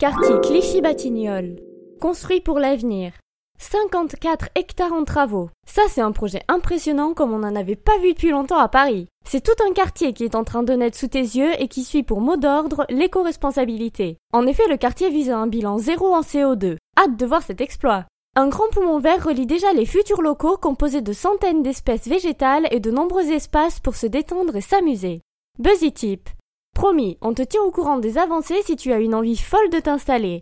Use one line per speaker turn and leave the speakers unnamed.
Quartier Clichy-Batignolles. Construit pour l'avenir. 54 hectares en travaux. Ça, c'est un projet impressionnant comme on n'en avait pas vu depuis longtemps à Paris. C'est tout un quartier qui est en train de naître sous tes yeux et qui suit pour mot d'ordre l'éco-responsabilité. En effet, le quartier vise à un bilan zéro en CO2. Hâte de voir cet exploit. Un grand poumon vert relie déjà les futurs locaux composés de centaines d'espèces végétales et de nombreux espaces pour se détendre et s'amuser. Buzzy Tip. Promis, on te tient au courant des avancées si tu as une envie folle de t'installer.